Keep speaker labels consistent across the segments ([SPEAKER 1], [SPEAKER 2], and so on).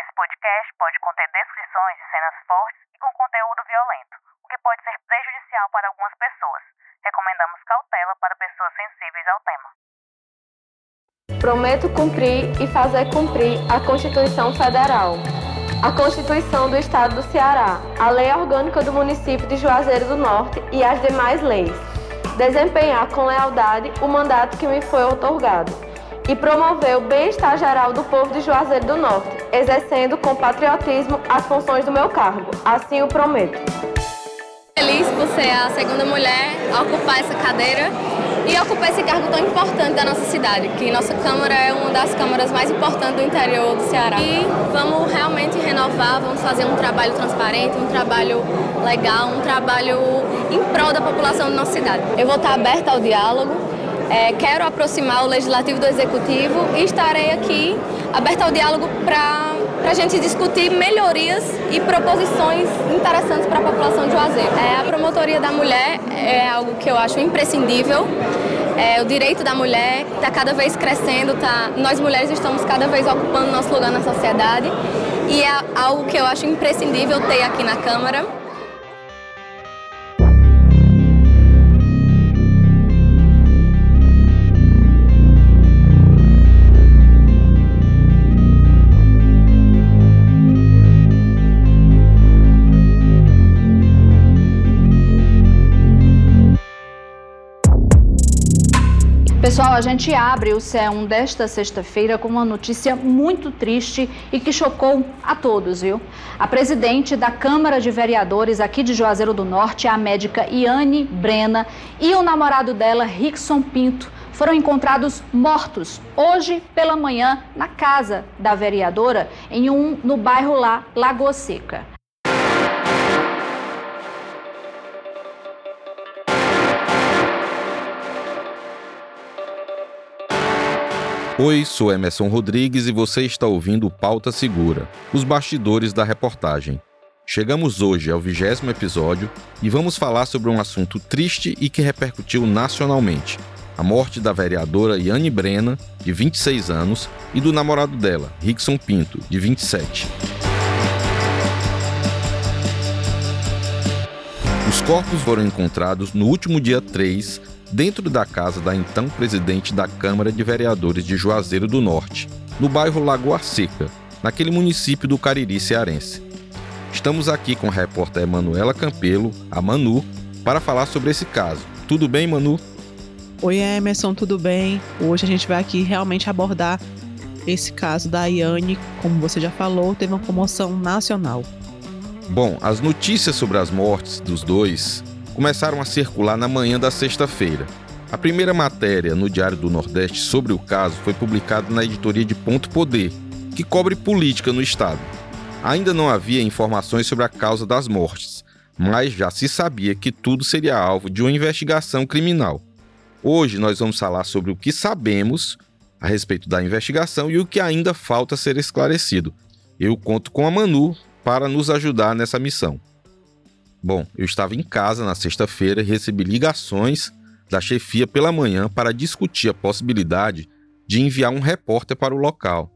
[SPEAKER 1] esse podcast pode conter descrições de cenas fortes e com conteúdo violento, o que pode ser prejudicial para algumas pessoas. Recomendamos cautela para pessoas sensíveis ao tema.
[SPEAKER 2] Prometo cumprir e fazer cumprir a Constituição Federal, a Constituição do Estado do Ceará, a Lei Orgânica do Município de Juazeiro do Norte e as demais leis. Desempenhar com lealdade o mandato que me foi otorgado e promover o bem-estar geral do povo de Juazeiro do Norte, exercendo com patriotismo as funções do meu cargo. Assim o prometo.
[SPEAKER 3] Feliz por ser a segunda mulher a ocupar essa cadeira e ocupar esse cargo tão importante da nossa cidade, que nossa Câmara é uma das câmaras mais importantes do interior do Ceará. E vamos realmente renovar, vamos fazer um trabalho transparente, um trabalho legal, um trabalho em prol da população da nossa cidade. Eu vou estar aberta ao diálogo, é, quero aproximar o Legislativo do Executivo e estarei aqui aberta ao diálogo para a gente discutir melhorias e proposições interessantes para a população de Juazeiro. É, a promotoria da mulher é algo que eu acho imprescindível. É, o direito da mulher está cada vez crescendo, tá, nós mulheres estamos cada vez ocupando nosso lugar na sociedade e é algo que eu acho imprescindível ter aqui na Câmara.
[SPEAKER 4] Pessoal, a gente abre o C1 desta sexta-feira com uma notícia muito triste e que chocou a todos, viu? A presidente da Câmara de Vereadores aqui de Juazeiro do Norte, a médica Iane Brena, e o namorado dela, Rickson Pinto, foram encontrados mortos hoje pela manhã na casa da vereadora, em um no bairro lá, Lagoa Seca.
[SPEAKER 5] Oi, sou Emerson Rodrigues e você está ouvindo Pauta Segura, os bastidores da reportagem. Chegamos hoje ao vigésimo episódio e vamos falar sobre um assunto triste e que repercutiu nacionalmente: a morte da vereadora Yane Brena, de 26 anos, e do namorado dela, Rickson Pinto, de 27. Os corpos foram encontrados no último dia 3 dentro da casa da então presidente da Câmara de Vereadores de Juazeiro do Norte, no bairro Lagoa Seca, naquele município do Cariri cearense. Estamos aqui com a repórter Manuela Campelo, a Manu, para falar sobre esse caso. Tudo bem, Manu?
[SPEAKER 6] Oi, Emerson, tudo bem? Hoje a gente vai aqui realmente abordar esse caso da Iane, como você já falou, teve uma comoção nacional.
[SPEAKER 5] Bom, as notícias sobre as mortes dos dois começaram a circular na manhã da sexta-feira. A primeira matéria no Diário do Nordeste sobre o caso foi publicada na editoria de Ponto Poder, que cobre política no estado. Ainda não havia informações sobre a causa das mortes, mas já se sabia que tudo seria alvo de uma investigação criminal. Hoje nós vamos falar sobre o que sabemos a respeito da investigação e o que ainda falta ser esclarecido. Eu conto com a Manu para nos ajudar nessa missão. Bom, eu estava em casa na sexta-feira e recebi ligações da chefia pela manhã para discutir a possibilidade de enviar um repórter para o local.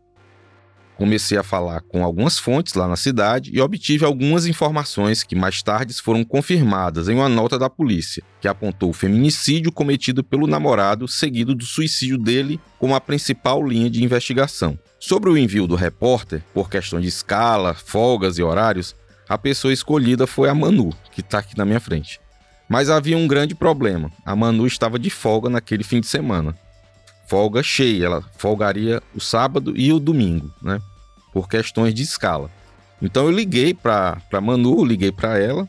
[SPEAKER 5] Comecei a falar com algumas fontes lá na cidade e obtive algumas informações que mais tarde foram confirmadas em uma nota da polícia, que apontou o feminicídio cometido pelo namorado, seguido do suicídio dele como a principal linha de investigação. Sobre o envio do repórter, por questão de escala, folgas e horários, a pessoa escolhida foi a Manu, que está aqui na minha frente. Mas havia um grande problema. A Manu estava de folga naquele fim de semana. Folga cheia, ela folgaria o sábado e o domingo, né? Por questões de escala. Então eu liguei para Manu, liguei para ela,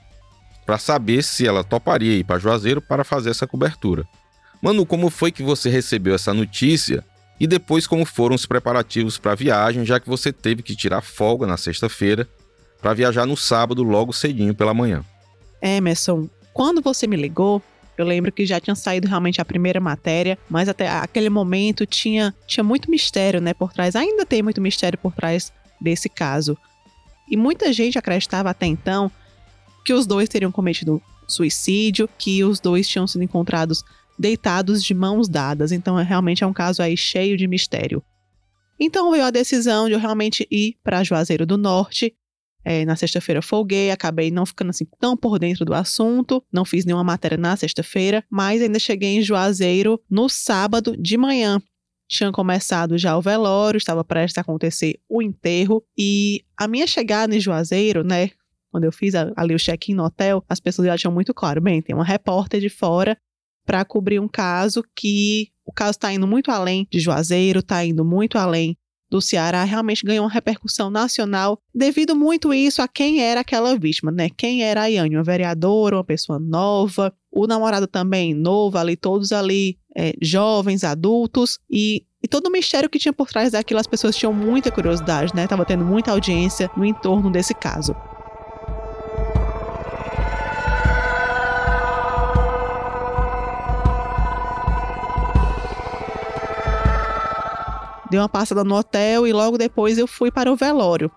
[SPEAKER 5] para saber se ela toparia ir para Juazeiro para fazer essa cobertura. Manu, como foi que você recebeu essa notícia e depois como foram os preparativos para a viagem, já que você teve que tirar folga na sexta-feira para viajar no sábado logo cedinho pela manhã.
[SPEAKER 6] Emerson, quando você me ligou, eu lembro que já tinha saído realmente a primeira matéria, mas até aquele momento tinha, tinha muito mistério, né, por trás. Ainda tem muito mistério por trás desse caso. E muita gente acreditava até então que os dois teriam cometido suicídio, que os dois tinham sido encontrados deitados de mãos dadas. Então, é, realmente é um caso aí cheio de mistério. Então veio a decisão de eu realmente ir para Juazeiro do Norte. É, na sexta-feira folguei, acabei não ficando assim tão por dentro do assunto, não fiz nenhuma matéria na sexta-feira, mas ainda cheguei em Juazeiro no sábado de manhã. Tinha começado já o velório, estava prestes a acontecer o enterro, e a minha chegada em Juazeiro, né, quando eu fiz ali o check-in no hotel, as pessoas já tinham muito claro, bem, tem uma repórter de fora para cobrir um caso que o caso está indo muito além de Juazeiro, está indo muito além do Ceará, realmente ganhou uma repercussão nacional devido muito isso a quem era aquela vítima, né? Quem era a Yane, uma vereadora, uma pessoa nova, o namorado também novo, ali todos ali é, jovens, adultos e e todo o mistério que tinha por trás daquilo, as pessoas tinham muita curiosidade, né? Tava tendo muita audiência no entorno desse caso. Dei uma passada no hotel e logo depois eu fui para o velório.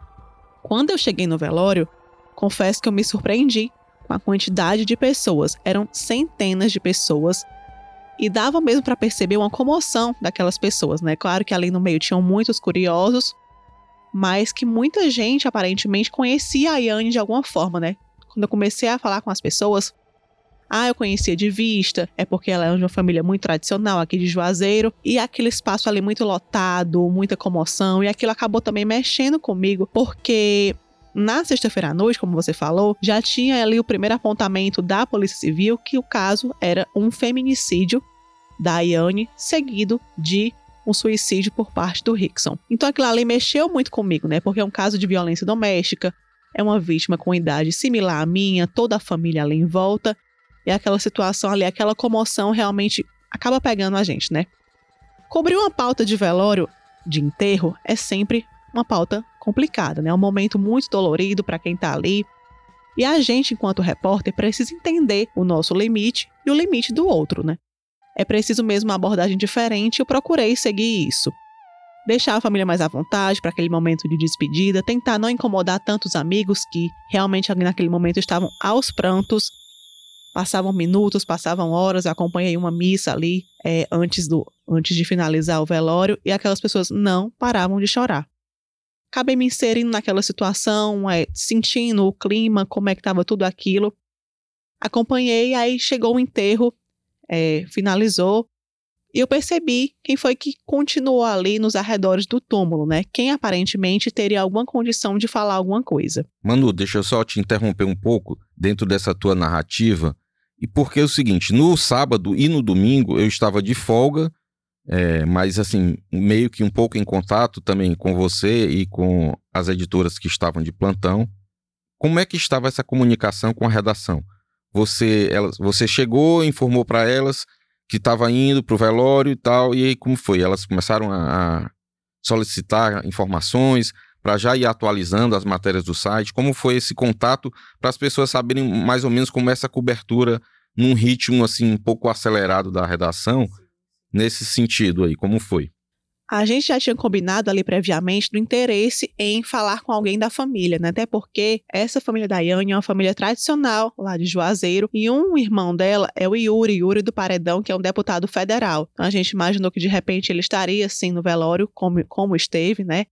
[SPEAKER 6] Quando eu cheguei no velório, confesso que eu me surpreendi com a quantidade de pessoas. Eram centenas de pessoas e dava mesmo para perceber uma comoção daquelas pessoas, né? Claro que ali no meio tinham muitos curiosos, mas que muita gente aparentemente conhecia a Yane de alguma forma, né? Quando eu comecei a falar com as pessoas, ah, eu conhecia de vista, é porque ela é de uma família muito tradicional aqui de Juazeiro, e aquele espaço ali muito lotado, muita comoção, e aquilo acabou também mexendo comigo, porque na sexta-feira à noite, como você falou, já tinha ali o primeiro apontamento da Polícia Civil que o caso era um feminicídio da Iane, seguido de um suicídio por parte do Rickson. Então aquilo ali mexeu muito comigo, né? Porque é um caso de violência doméstica, é uma vítima com idade similar à minha, toda a família ali em volta, e aquela situação ali, aquela comoção realmente acaba pegando a gente, né? Cobrir uma pauta de velório, de enterro, é sempre uma pauta complicada, né? É um momento muito dolorido para quem tá ali. E a gente, enquanto repórter, precisa entender o nosso limite e o limite do outro, né? É preciso mesmo uma abordagem diferente e eu procurei seguir isso. Deixar a família mais à vontade para aquele momento de despedida, tentar não incomodar tantos amigos que realmente naquele momento estavam aos prantos Passavam minutos, passavam horas, eu acompanhei uma missa ali é, antes, do, antes de finalizar o velório e aquelas pessoas não paravam de chorar. Acabei me inserindo naquela situação, é, sentindo o clima, como é que estava tudo aquilo. Acompanhei, aí chegou o enterro, é, finalizou, e eu percebi quem foi que continuou ali nos arredores do túmulo, né? Quem aparentemente teria alguma condição de falar alguma coisa.
[SPEAKER 5] Manu, deixa eu só te interromper um pouco dentro dessa tua narrativa. E porque é o seguinte, no sábado e no domingo eu estava de folga, é, mas assim, meio que um pouco em contato também com você e com as editoras que estavam de plantão. Como é que estava essa comunicação com a redação? Você, elas, você chegou, informou para elas que estava indo para o velório e tal, e aí como foi? Elas começaram a, a solicitar informações para já ir atualizando as matérias do site. Como foi esse contato para as pessoas saberem mais ou menos como é essa cobertura num ritmo assim um pouco acelerado da redação? Nesse sentido aí, como foi?
[SPEAKER 6] a gente já tinha combinado ali previamente do interesse em falar com alguém da família, né? Até porque essa família da Yane é uma família tradicional lá de Juazeiro e um irmão dela é o Yuri, Yuri do Paredão, que é um deputado federal. Então a gente imaginou que de repente ele estaria assim no velório, como, como esteve, né?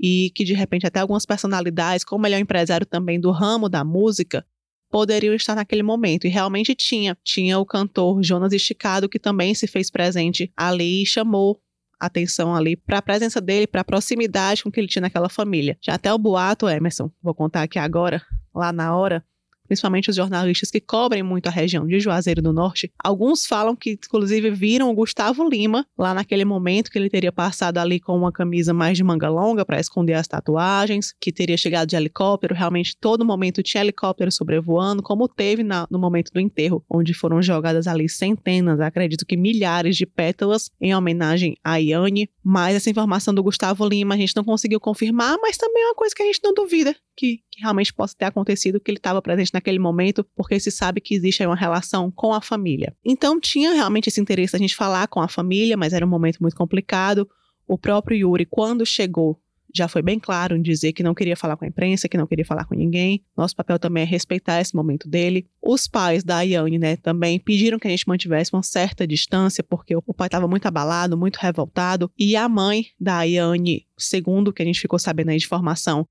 [SPEAKER 6] E que de repente até algumas personalidades, como ele é um empresário também do ramo da música, poderiam estar naquele momento. E realmente tinha. Tinha o cantor Jonas Esticado, que também se fez presente ali e chamou atenção ali para a presença dele, para a proximidade com que ele tinha naquela família. Já até o boato, Emerson, vou contar aqui agora, lá na hora, principalmente os jornalistas que cobrem muito a região de Juazeiro do Norte, alguns falam que, inclusive, viram o Gustavo Lima lá naquele momento que ele teria passado ali com uma camisa mais de manga longa para esconder as tatuagens, que teria chegado de helicóptero. Realmente, todo momento tinha helicóptero sobrevoando, como teve na, no momento do enterro, onde foram jogadas ali centenas, acredito que milhares de pétalas em homenagem a Yane. Mas essa informação do Gustavo Lima a gente não conseguiu confirmar, mas também é uma coisa que a gente não duvida que, que realmente possa ter acontecido, que ele estava presente naquele momento, porque se sabe que existe uma relação com a família. Então tinha realmente esse interesse a gente falar com a família, mas era um momento muito complicado. O próprio Yuri, quando chegou já foi bem claro em dizer que não queria falar com a imprensa, que não queria falar com ninguém. Nosso papel também é respeitar esse momento dele. Os pais da Ayane, né, também pediram que a gente mantivesse uma certa distância, porque o pai estava muito abalado, muito revoltado, e a mãe da Ayane, segundo o que a gente ficou sabendo aí de formação,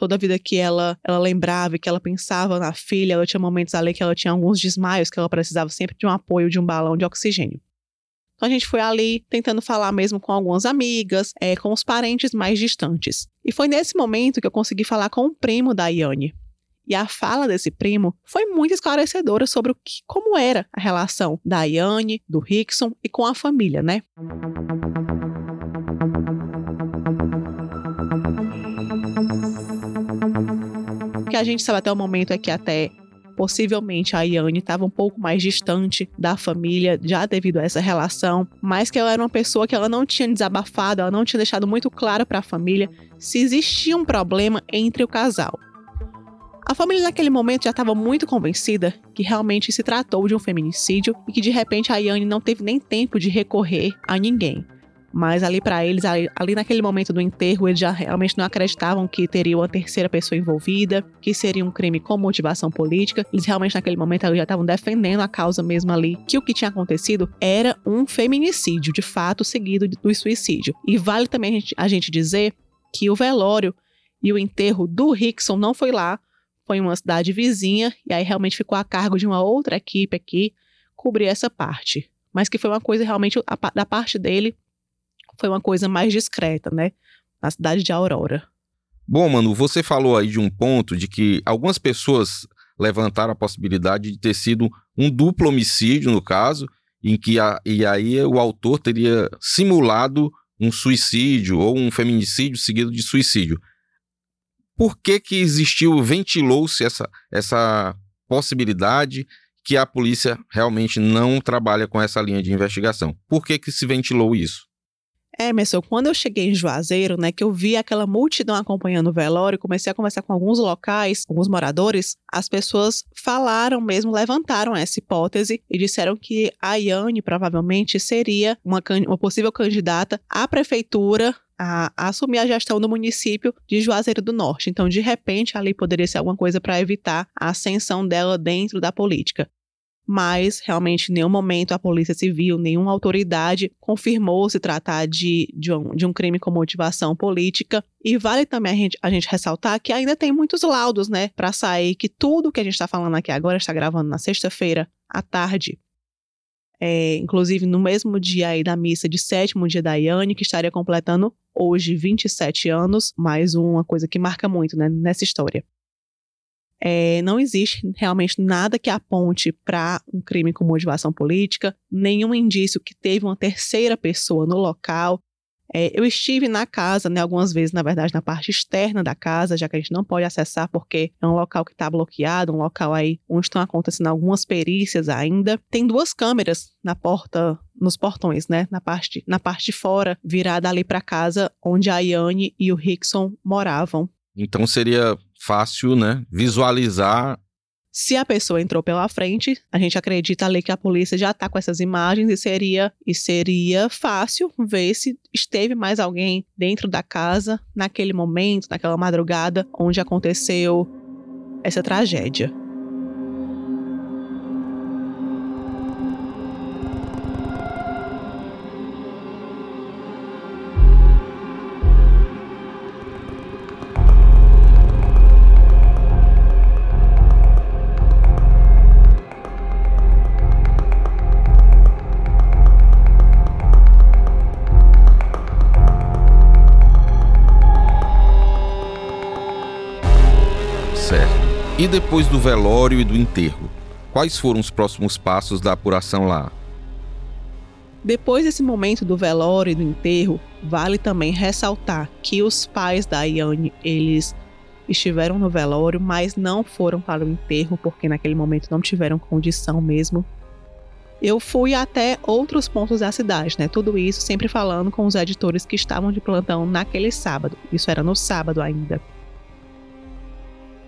[SPEAKER 6] toda a vida que ela, ela lembrava e que ela pensava na filha, ela tinha momentos ali que ela tinha alguns desmaios, que ela precisava sempre de um apoio de um balão de oxigênio. Então a gente foi ali tentando falar mesmo com algumas amigas, é, com os parentes mais distantes. E foi nesse momento que eu consegui falar com o primo da Iane. E a fala desse primo foi muito esclarecedora sobre o que, como era a relação da Iane, do Rickson e com a família, né? A gente sabe até o momento é que até Possivelmente a Yane estava um pouco mais distante da família, já devido a essa relação, mas que ela era uma pessoa que ela não tinha desabafado, ela não tinha deixado muito claro para a família se existia um problema entre o casal. A família naquele momento já estava muito convencida que realmente se tratou de um feminicídio e que de repente a Yane não teve nem tempo de recorrer a ninguém. Mas ali para eles, ali, ali, naquele momento do enterro, eles já realmente não acreditavam que teria uma terceira pessoa envolvida, que seria um crime com motivação política. Eles realmente naquele momento já estavam defendendo a causa mesmo ali, que o que tinha acontecido era um feminicídio, de fato, seguido do suicídio. E vale também a gente, a gente dizer que o velório e o enterro do Rickson não foi lá, foi em uma cidade vizinha, e aí realmente ficou a cargo de uma outra equipe aqui cobrir essa parte. Mas que foi uma coisa realmente da parte dele foi uma coisa mais discreta, né? Na cidade de Aurora.
[SPEAKER 5] Bom, mano, você falou aí de um ponto de que algumas pessoas levantaram a possibilidade de ter sido um duplo homicídio, no caso, em que a, e aí o autor teria simulado um suicídio ou um feminicídio seguido de suicídio. Por que que existiu, ventilou-se essa, essa possibilidade que a polícia realmente não trabalha com essa linha de investigação? Por que que se ventilou isso?
[SPEAKER 6] Emerson, quando eu cheguei em Juazeiro, né, que eu vi aquela multidão acompanhando o velório, comecei a conversar com alguns locais, alguns moradores, as pessoas falaram mesmo, levantaram essa hipótese e disseram que a Iane provavelmente seria uma, uma possível candidata à prefeitura a, assumir a gestão do município de Juazeiro do Norte. Então, de repente, ali poderia ser alguma coisa para evitar a ascensão dela dentro da política mas realmente em nenhum momento a Polícia Civil, nenhuma autoridade confirmou se tratar de, de, um, de um crime com motivação política. E vale também a gente, a gente ressaltar que ainda tem muitos laudos, né, para sair, que tudo que a gente está falando aqui agora está gravando na sexta-feira à tarde. É, inclusive no mesmo dia aí da missa de sétimo dia da Iane, que estaria completando hoje 27 anos, mais uma coisa que marca muito né, nessa história. É, não existe realmente nada que aponte para um crime com motivação política, nenhum indício que teve uma terceira pessoa no local. É, eu estive na casa, né, algumas vezes, na verdade, na parte externa da casa, já que a gente não pode acessar porque é um local que está bloqueado, um local aí onde estão acontecendo algumas perícias ainda. Tem duas câmeras na porta, nos portões, né, na parte, na parte de fora, virada ali para casa onde a Yane e o Rickson moravam.
[SPEAKER 5] Então seria fácil, né, visualizar.
[SPEAKER 6] Se a pessoa entrou pela frente, a gente acredita ali que a polícia já está com essas imagens e seria e seria fácil ver se esteve mais alguém dentro da casa naquele momento, naquela madrugada onde aconteceu essa tragédia.
[SPEAKER 5] E depois do velório e do enterro, quais foram os próximos passos da apuração lá?
[SPEAKER 6] Depois desse momento do velório e do enterro, vale também ressaltar que os pais da Iane, eles estiveram no velório, mas não foram para o enterro, porque naquele momento não tiveram condição mesmo. Eu fui até outros pontos da cidade, né? Tudo isso sempre falando com os editores que estavam de plantão naquele sábado. Isso era no sábado ainda.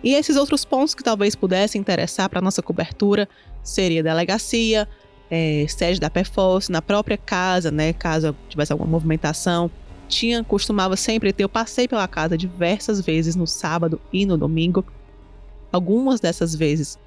[SPEAKER 6] E esses outros pontos que talvez pudessem interessar para nossa cobertura seria delegacia, é, sede da PFOS, na própria casa, né, caso tivesse alguma movimentação, tinha, costumava sempre ter. Eu passei pela casa diversas vezes no sábado e no domingo. Algumas dessas vezes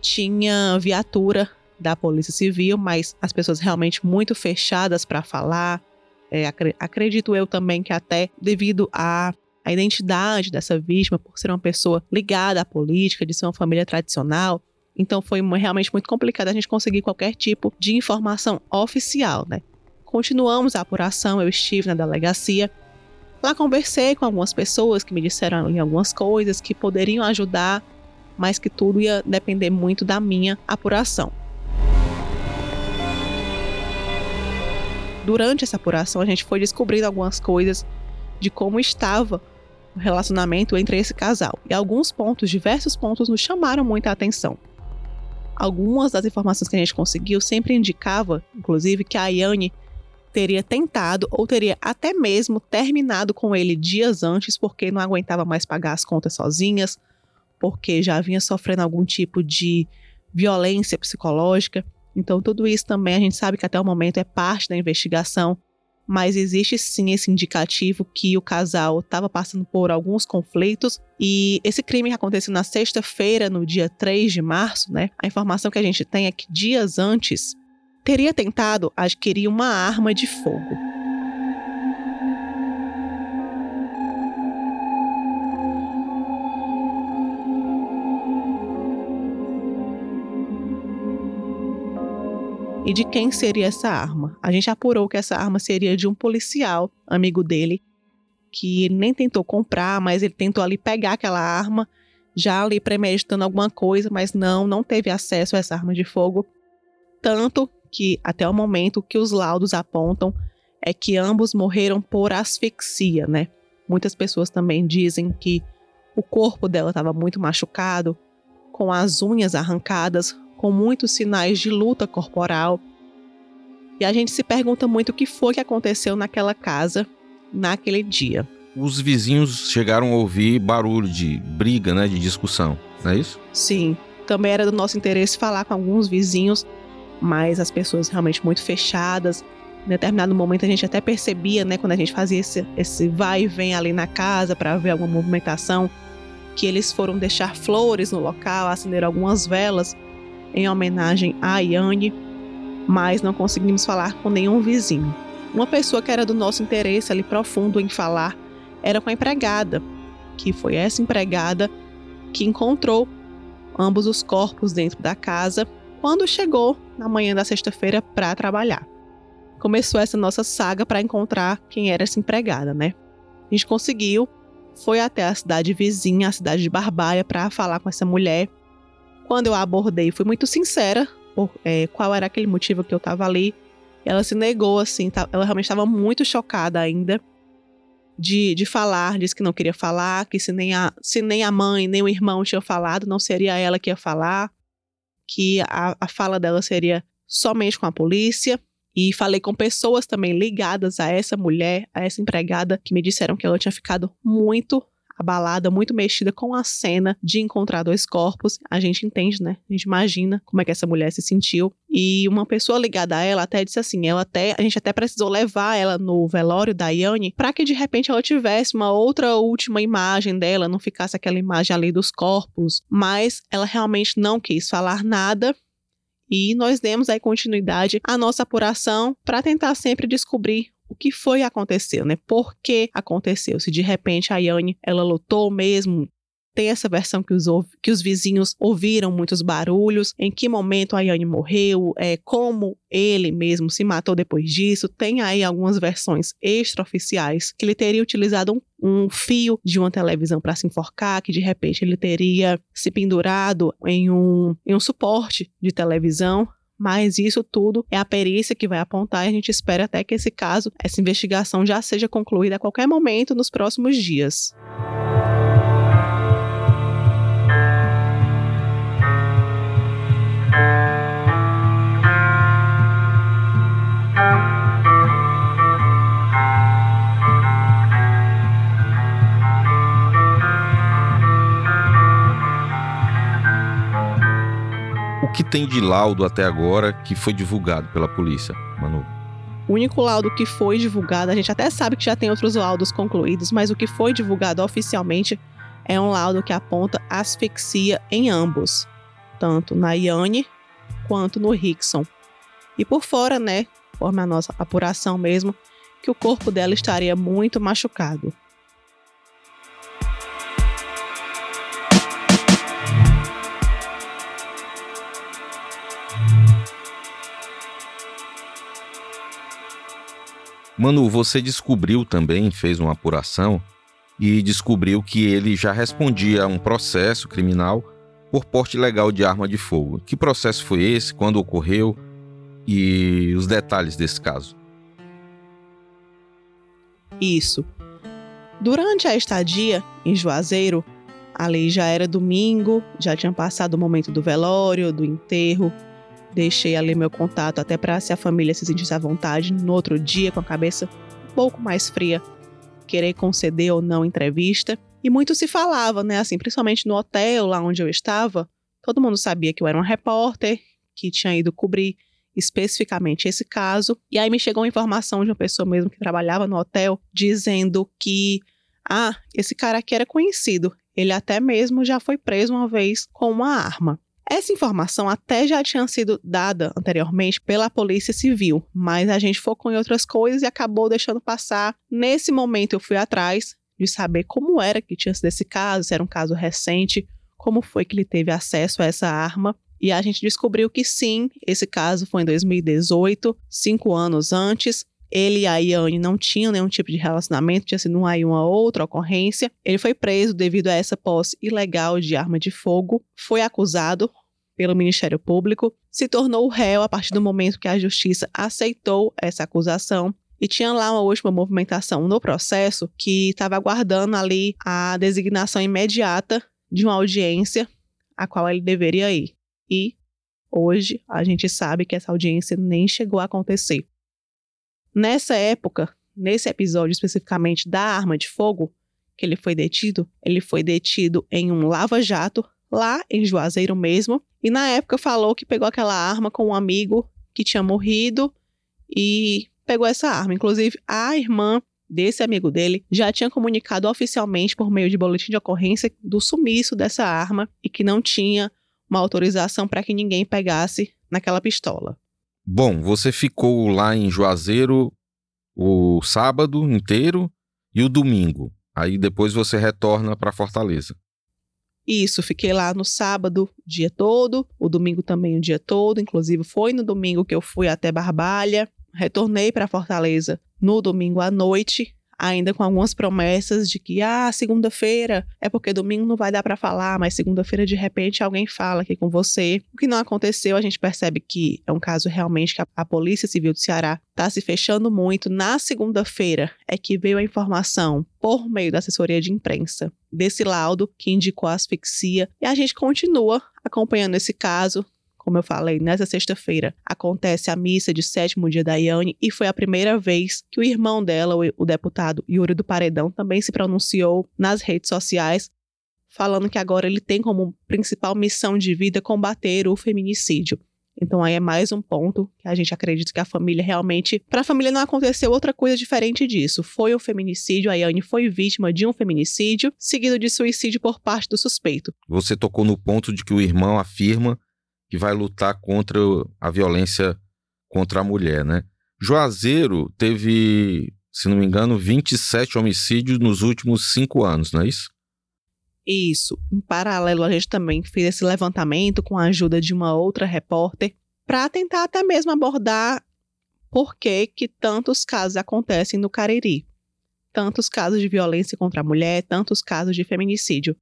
[SPEAKER 6] tinha viatura da Polícia Civil, mas as pessoas realmente muito fechadas para falar. É, acredito eu também que até devido à, à identidade dessa vítima, por ser uma pessoa ligada à política, de ser uma família tradicional, então foi realmente muito complicado a gente conseguir qualquer tipo de informação oficial, né? Continuamos a apuração, eu estive na delegacia. Lá conversei com algumas pessoas que me disseram algumas coisas que poderiam ajudar, mas que tudo ia depender muito da minha apuração. Durante essa apuração, a gente foi descobrindo algumas coisas de como estava o relacionamento entre esse casal. E alguns pontos, diversos pontos, nos chamaram muita atenção. Algumas das informações que a gente conseguiu sempre indicava, inclusive, que a Yane teria tentado ou teria até mesmo terminado com ele dias antes porque não aguentava mais pagar as contas sozinhas, porque já vinha sofrendo algum tipo de violência psicológica. Então, tudo isso também a gente sabe que até o momento é parte da investigação, mas existe sim esse indicativo que o casal estava passando por alguns conflitos e esse crime aconteceu na sexta-feira, no dia 3 de março, né? A informação que a gente tem é que dias antes teria tentado adquirir uma arma de fogo. E de quem seria essa arma? A gente apurou que essa arma seria de um policial, amigo dele, que ele nem tentou comprar, mas ele tentou ali pegar aquela arma, já ali premeditando alguma coisa, mas não, não teve acesso a essa arma de fogo. Tanto que, até o momento, que os laudos apontam é que ambos morreram por asfixia, né? Muitas pessoas também dizem que o corpo dela estava muito machucado, com as unhas arrancadas, com muitos sinais de luta corporal. E a gente se pergunta muito o que foi que aconteceu naquela casa naquele dia.
[SPEAKER 5] Os vizinhos chegaram a ouvir barulho de briga, né, de discussão, não é isso?
[SPEAKER 6] Sim, também era do nosso interesse falar com alguns vizinhos, mas as pessoas realmente muito fechadas. Em determinado momento a gente até percebia, né, quando a gente fazia esse, esse vai e vem ali na casa para ver alguma movimentação, que eles foram deixar flores no local, acender algumas velas, em homenagem a Yane, mas não conseguimos falar com nenhum vizinho. Uma pessoa que era do nosso interesse ali profundo em falar era com a empregada, que foi essa empregada que encontrou ambos os corpos dentro da casa quando chegou na manhã da sexta-feira para trabalhar. Começou essa nossa saga para encontrar quem era essa empregada, né? A gente conseguiu, foi até a cidade vizinha, a cidade de Barbaia, para falar com essa mulher quando eu a abordei, fui muito sincera por é, qual era aquele motivo que eu tava ali. Ela se negou, assim, tá, ela realmente estava muito chocada ainda de, de falar, disse que não queria falar, que se nem, a, se nem a mãe nem o irmão tinham falado, não seria ela que ia falar, que a, a fala dela seria somente com a polícia. E falei com pessoas também ligadas a essa mulher, a essa empregada, que me disseram que ela tinha ficado muito abalada, muito mexida com a cena de encontrar dois corpos. A gente entende, né? A gente imagina como é que essa mulher se sentiu. E uma pessoa ligada a ela até disse assim: ela até, a gente até precisou levar ela no velório da Yane para que de repente ela tivesse uma outra última imagem dela, não ficasse aquela imagem ali dos corpos. Mas ela realmente não quis falar nada e nós demos aí continuidade à nossa apuração para tentar sempre descobrir o que foi que aconteceu, né? Por que aconteceu? Se de repente a Yane, ela lutou mesmo, tem essa versão que os, que os vizinhos ouviram muitos barulhos, em que momento a Yane morreu, é, como ele mesmo se matou depois disso. Tem aí algumas versões extraoficiais que ele teria utilizado um, um fio de uma televisão para se enforcar, que de repente ele teria se pendurado em um, em um suporte de televisão mas isso tudo é a perícia que vai apontar e a gente espera até que esse caso, essa investigação já seja concluída a qualquer momento nos próximos dias.
[SPEAKER 5] Que tem de laudo até agora que foi divulgado pela polícia, Manu?
[SPEAKER 6] O único laudo que foi divulgado, a gente até sabe que já tem outros laudos concluídos, mas o que foi divulgado oficialmente é um laudo que aponta asfixia em ambos, tanto na Yane quanto no Rickson. E por fora, né, conforme a nossa apuração mesmo, que o corpo dela estaria muito machucado.
[SPEAKER 5] Manu, você descobriu também, fez uma apuração e descobriu que ele já respondia a um processo criminal por porte ilegal de arma de fogo. Que processo foi esse? Quando ocorreu? E os detalhes desse caso?
[SPEAKER 6] Isso. Durante a estadia em Juazeiro, ali já era domingo, já tinha passado o momento do velório, do enterro, Deixei ali meu contato até para se a família se sentisse à vontade no outro dia com a cabeça um pouco mais fria, querer conceder ou não entrevista. E muito se falava, né, assim, principalmente no hotel lá onde eu estava, todo mundo sabia que eu era um repórter, que tinha ido cobrir especificamente esse caso. E aí me chegou uma informação de uma pessoa mesmo que trabalhava no hotel dizendo que ah, esse cara aqui era conhecido. Ele até mesmo já foi preso uma vez com uma arma. Essa informação até já tinha sido dada anteriormente pela Polícia Civil, mas a gente focou em outras coisas e acabou deixando passar. Nesse momento eu fui atrás de saber como era que tinha sido esse caso, se era um caso recente, como foi que ele teve acesso a essa arma. E a gente descobriu que sim, esse caso foi em 2018, cinco anos antes. Ele e a Iane não tinham nenhum tipo de relacionamento, tinha sido aí uma outra ocorrência. Ele foi preso devido a essa posse ilegal de arma de fogo, foi acusado pelo Ministério Público, se tornou réu a partir do momento que a Justiça aceitou essa acusação e tinha lá uma última movimentação no processo que estava aguardando ali a designação imediata de uma audiência a qual ele deveria ir. E hoje a gente sabe que essa audiência nem chegou a acontecer. Nessa época, nesse episódio especificamente da arma de fogo, que ele foi detido, ele foi detido em um lava-jato, lá em Juazeiro mesmo, e na época falou que pegou aquela arma com um amigo que tinha morrido e pegou essa arma. Inclusive, a irmã desse amigo dele já tinha comunicado oficialmente por meio de boletim de ocorrência do sumiço dessa arma e que não tinha uma autorização para que ninguém pegasse naquela pistola.
[SPEAKER 5] Bom, você ficou lá em Juazeiro o sábado inteiro e o domingo. Aí depois você retorna para Fortaleza.
[SPEAKER 6] Isso, fiquei lá no sábado o dia todo, o domingo também o dia todo. Inclusive, foi no domingo que eu fui até Barbalha. Retornei para Fortaleza no domingo à noite ainda com algumas promessas de que, ah, segunda-feira é porque domingo não vai dar para falar, mas segunda-feira de repente alguém fala aqui com você. O que não aconteceu, a gente percebe que é um caso realmente que a, a Polícia Civil do Ceará está se fechando muito. Na segunda-feira é que veio a informação por meio da assessoria de imprensa desse laudo que indicou asfixia e a gente continua acompanhando esse caso, como eu falei, nessa sexta-feira acontece a missa de sétimo dia da Iane e foi a primeira vez que o irmão dela, o deputado Yuri do Paredão, também se pronunciou nas redes sociais, falando que agora ele tem como principal missão de vida combater o feminicídio. Então aí é mais um ponto que a gente acredita que a família realmente, para a família não aconteceu outra coisa diferente disso. Foi um feminicídio, a Yane foi vítima de um feminicídio, seguido de suicídio por parte do suspeito.
[SPEAKER 5] Você tocou no ponto de que o irmão afirma que vai lutar contra a violência contra a mulher, né? Juazeiro teve, se não me engano, 27 homicídios nos últimos cinco anos, não é isso?
[SPEAKER 6] Isso. Em paralelo, a gente também fez esse levantamento com a ajuda de uma outra repórter para tentar até mesmo abordar por que, que tantos casos acontecem no Cariri. Tantos casos de violência contra a mulher, tantos casos de feminicídio.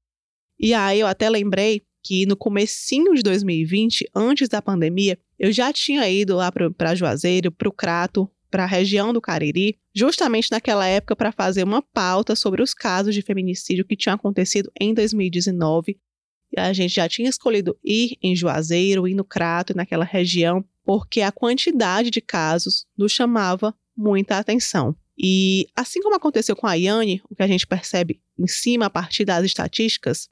[SPEAKER 6] E aí eu até lembrei que no comecinho de 2020, antes da pandemia, eu já tinha ido lá para Juazeiro, para o Crato, para a região do Cariri, justamente naquela época para fazer uma pauta sobre os casos de feminicídio que tinham acontecido em 2019. E a gente já tinha escolhido ir em Juazeiro, ir no Crato, naquela região, porque a quantidade de casos nos chamava muita atenção. E assim como aconteceu com a Yane, o que a gente percebe em cima a partir das estatísticas,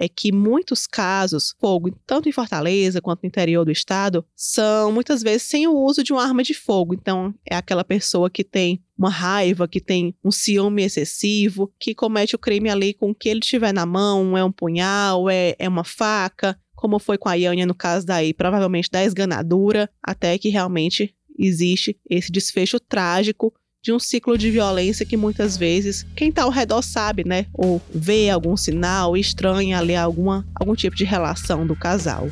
[SPEAKER 6] é que muitos casos, fogo, tanto em Fortaleza quanto no interior do estado, são muitas vezes sem o uso de uma arma de fogo. Então, é aquela pessoa que tem uma raiva, que tem um ciúme excessivo, que comete o crime ali com o que ele tiver na mão, é um punhal, é, é uma faca, como foi com a Yânia no caso daí, provavelmente da esganadura, até que realmente existe esse desfecho trágico de um ciclo de violência que muitas vezes quem está ao redor sabe, né? Ou vê algum sinal, estranha ali alguma, algum tipo de relação do casal.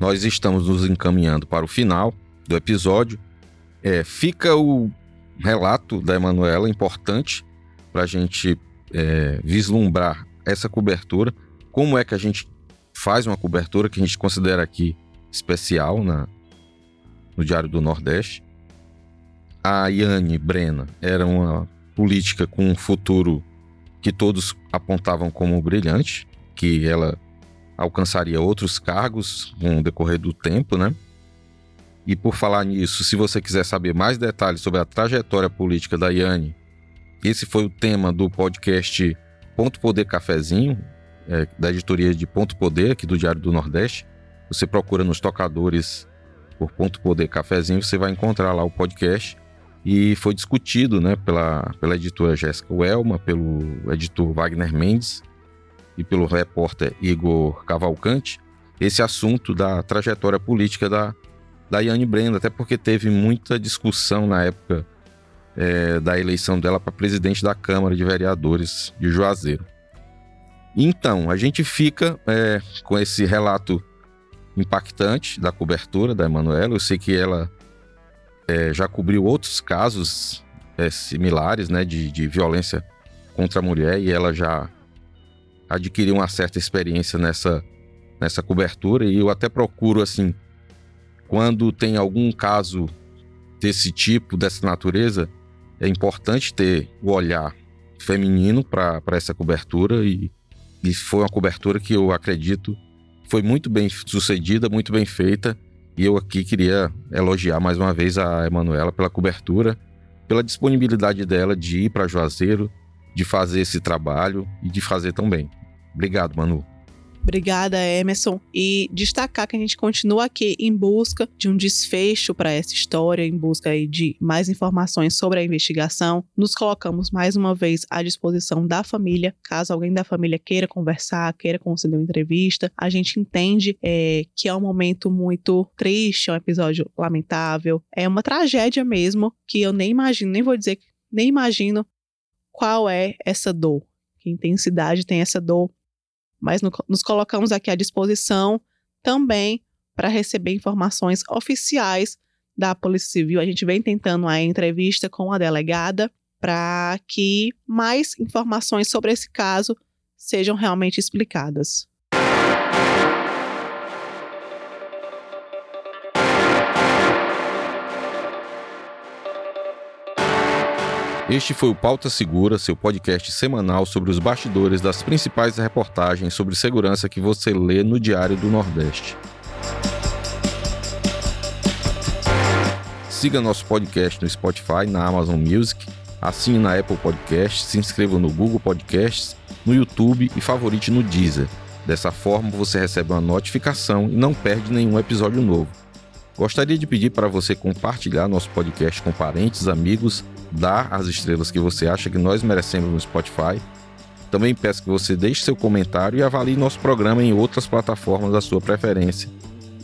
[SPEAKER 5] Nós estamos nos encaminhando para o final do episódio. É, fica o relato da Emanuela importante para a gente é, vislumbrar essa cobertura, como é que a gente faz uma cobertura que a gente considera aqui especial na, no Diário do Nordeste. A Yane Brena era uma política com um futuro que todos apontavam como brilhante, que ela alcançaria outros cargos com o decorrer do tempo, né? E por falar nisso, se você quiser saber mais detalhes sobre a trajetória política da Yane, esse foi o tema do podcast Ponto Poder Cafezinho, é, da editoria de Ponto Poder, aqui do Diário do Nordeste. Você procura nos tocadores por Ponto Poder Cafezinho, você vai encontrar lá o podcast. E foi discutido né, pela, pela editora Jéssica Welma, pelo editor Wagner Mendes e pelo repórter Igor Cavalcante, esse assunto da trajetória política da, da Yane Brenda, até porque teve muita discussão na época é, da eleição dela para presidente da Câmara de Vereadores de Juazeiro. Então, a gente fica é, com esse relato impactante da cobertura da Emanuela. Eu sei que ela é, já cobriu outros casos é, similares né, de, de violência contra a mulher e ela já adquiriu uma certa experiência nessa, nessa cobertura. E eu até procuro, assim, quando tem algum caso desse tipo, dessa natureza, é importante ter o olhar feminino para essa cobertura e, e foi uma cobertura que eu acredito foi muito bem sucedida, muito bem feita. E eu aqui queria elogiar mais uma vez a Emanuela pela cobertura, pela disponibilidade dela de ir para Juazeiro, de fazer esse trabalho e de fazer tão bem. Obrigado, Manu.
[SPEAKER 6] Obrigada, Emerson. E destacar que a gente continua aqui em busca de um desfecho para essa história, em busca de mais informações sobre a investigação. Nos colocamos mais uma vez à disposição da família, caso alguém da família queira conversar, queira conceder uma entrevista. A gente entende é, que é um momento muito triste, é um episódio lamentável, é uma tragédia mesmo, que eu nem imagino, nem vou dizer, nem imagino qual é essa dor. Que intensidade tem essa dor mas no, nos colocamos aqui à disposição também para receber informações oficiais da Polícia Civil. A gente vem tentando a entrevista com a delegada para que mais informações sobre esse caso sejam realmente explicadas.
[SPEAKER 5] Este foi o Pauta Segura, seu podcast semanal sobre os bastidores das principais reportagens sobre segurança que você lê no Diário do Nordeste. Siga nosso podcast no Spotify, na Amazon Music, assine na Apple Podcasts, se inscreva no Google Podcasts, no YouTube e favorite no Deezer. Dessa forma, você recebe uma notificação e não perde nenhum episódio novo. Gostaria de pedir para você compartilhar nosso podcast com parentes, amigos dar as estrelas que você acha que nós merecemos no Spotify. Também peço que você deixe seu comentário e avalie nosso programa em outras plataformas da sua preferência.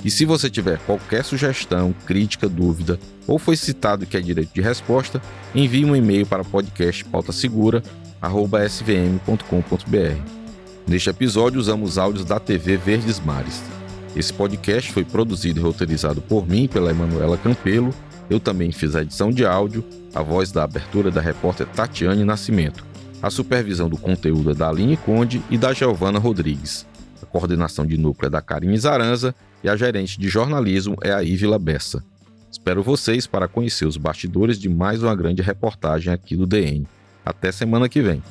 [SPEAKER 5] E se você tiver qualquer sugestão, crítica, dúvida ou foi citado que é direito de resposta, envie um e-mail para podcastpautasegura@svm.com.br. Neste episódio usamos áudios da TV Verdes Mares. Esse podcast foi produzido e roteirizado por mim pela Emanuela Campelo eu também fiz a edição de áudio, a voz da abertura da repórter Tatiane Nascimento. A supervisão do conteúdo é da Aline Conde e da Giovana Rodrigues. A coordenação de núcleo é da Karine Zaranza e a gerente de jornalismo é a Ívila Bessa. Espero vocês para conhecer os bastidores de mais uma grande reportagem aqui do DN. Até semana que vem.